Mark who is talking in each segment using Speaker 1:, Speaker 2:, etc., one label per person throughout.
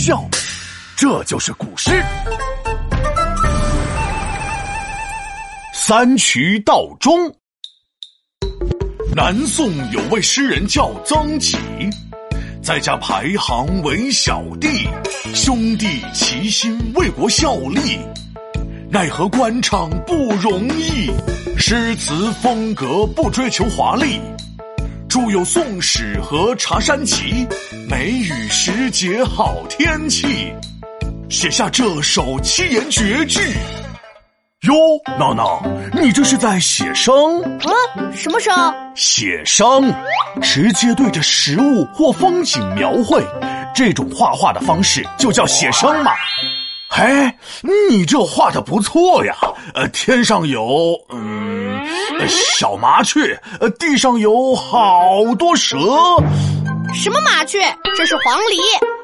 Speaker 1: 笑。这就是古诗。三衢道中，南宋有位诗人叫曾几，在家排行为小弟，兄弟齐心为国效力。奈何官场不容易，诗词风格不追求华丽，著有《宋史》和《茶山集》，梅雨时节好天气，写下这首七言绝句。哟，闹闹，你这是在写生？
Speaker 2: 啊，什么生？
Speaker 1: 写生，直接对着食物或风景描绘，这种画画的方式就叫写生嘛。哎，你这画的不错呀！呃，天上有嗯小麻雀，呃，地上有好多蛇。
Speaker 2: 什么麻雀？这是黄鹂，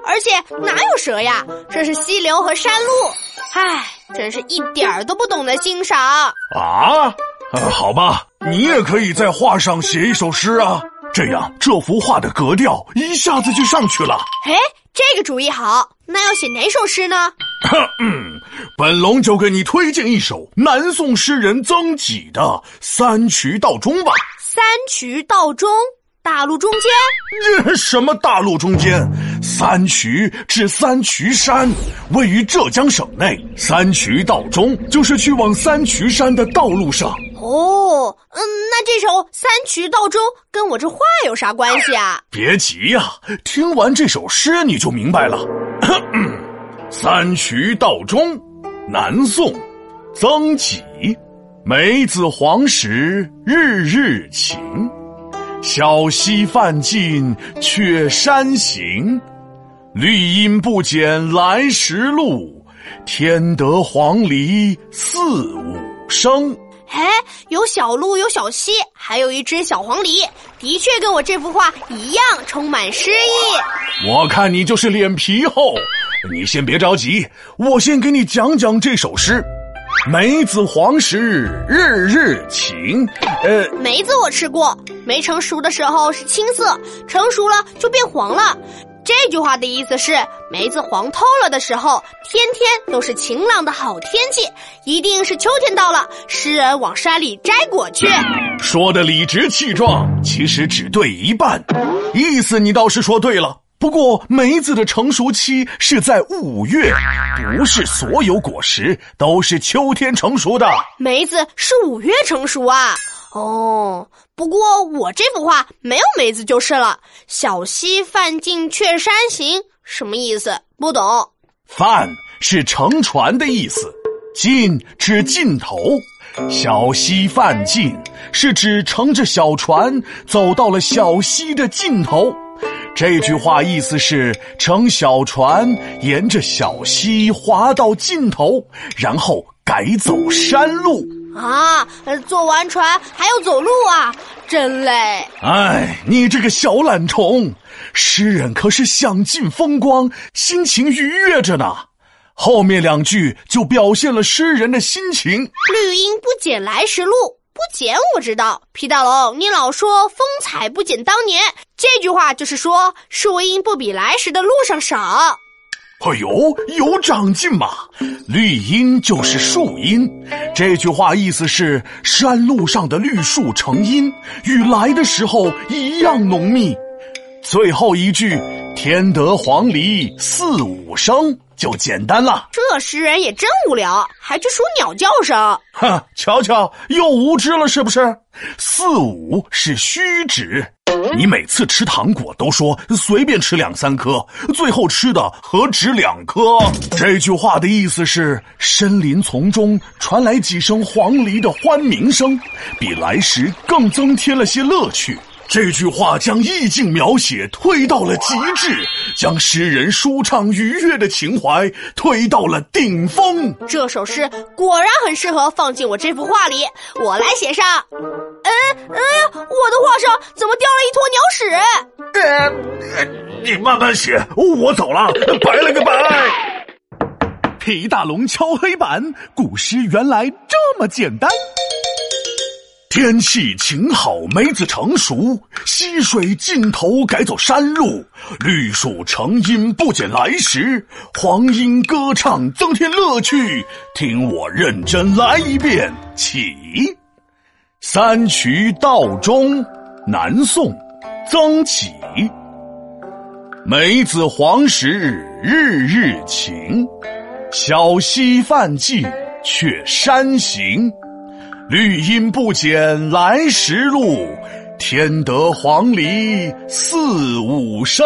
Speaker 2: 而且哪有蛇呀？这是溪流和山路。唉，真是一点儿都不懂得欣赏
Speaker 1: 啊！好吧，你也可以在画上写一首诗啊，这样这幅画的格调一下子就上去了。
Speaker 2: 哎，这个主意好，那要写哪首诗呢？
Speaker 1: 嗯，本龙就给你推荐一首南宋诗人曾几的《三衢道中》吧。
Speaker 2: 三衢道中。大路中
Speaker 1: 间？什么大路中间？三衢指三衢山，位于浙江省内。三衢道中就是去往三衢山的道路上。
Speaker 2: 哦，嗯，那这首《三衢道中》跟我这画有啥关系啊？
Speaker 1: 别急呀，听完这首诗你就明白了。三衢道中，南宋，曾几。梅子黄时，日日晴。小溪泛尽却山行，绿阴不减来时路。添得黄鹂四五声。
Speaker 2: 哎，有小鹿，有小溪，还有一只小黄鹂，的确跟我这幅画一样，充满诗意。
Speaker 1: 我看你就是脸皮厚。你先别着急，我先给你讲讲这首诗。梅子黄时日日晴，
Speaker 2: 呃，梅子我吃过，没成熟的时候是青色，成熟了就变黄了。这句话的意思是，梅子黄透了的时候，天天都是晴朗的好天气，一定是秋天到了，诗人往山里摘果去。
Speaker 1: 说的理直气壮，其实只对一半，意思你倒是说对了。不过梅子的成熟期是在五月，不是所有果实都是秋天成熟的。
Speaker 2: 梅子是五月成熟啊？哦，不过我这幅画没有梅子就是了。小溪泛尽却山行，什么意思？不懂。
Speaker 1: 泛是乘船的意思，尽指尽头。小溪泛尽是指乘着小船走到了小溪的尽头。这句话意思是乘小船沿着小溪划到尽头，然后改走山路
Speaker 2: 啊！坐完船还要走路啊，真累！
Speaker 1: 哎，你这个小懒虫！诗人可是享尽风光，心情愉悦着呢。后面两句就表现了诗人的心情：
Speaker 2: 绿阴不减来时路。不减我知道，皮大龙，你老说风采不减当年，这句话就是说树荫不比来时的路上少。
Speaker 1: 哎呦，有长进嘛！绿荫就是树荫，这句话意思是山路上的绿树成荫，与来的时候一样浓密。最后一句，天得黄鹂四五声。就简单了。
Speaker 2: 这诗人也真无聊，还去数鸟叫声。
Speaker 1: 哼，瞧瞧，又无知了是不是？四五是虚指，你每次吃糖果都说随便吃两三颗，最后吃的何止两颗？这句话的意思是，森林丛中传来几声黄鹂的欢鸣声，比来时更增添了些乐趣。这句话将意境描写推到了极致，将诗人舒畅愉悦的情怀推到了顶峰。
Speaker 2: 这首诗果然很适合放进我这幅画里，我来写上。嗯嗯，我的画上怎么掉了一坨鸟屎？
Speaker 1: 呃，你慢慢写，我走了，拜了个拜。皮大龙敲黑板，古诗原来这么简单。天气晴好，梅子成熟，溪水尽头改走山路，绿树成荫不减来时，黄莺歌唱增添乐趣。听我认真来一遍，起。三衢道中，南宋，曾几。梅子黄时日日晴，小溪泛尽却山行。绿阴不减来时路，添得黄鹂四五声。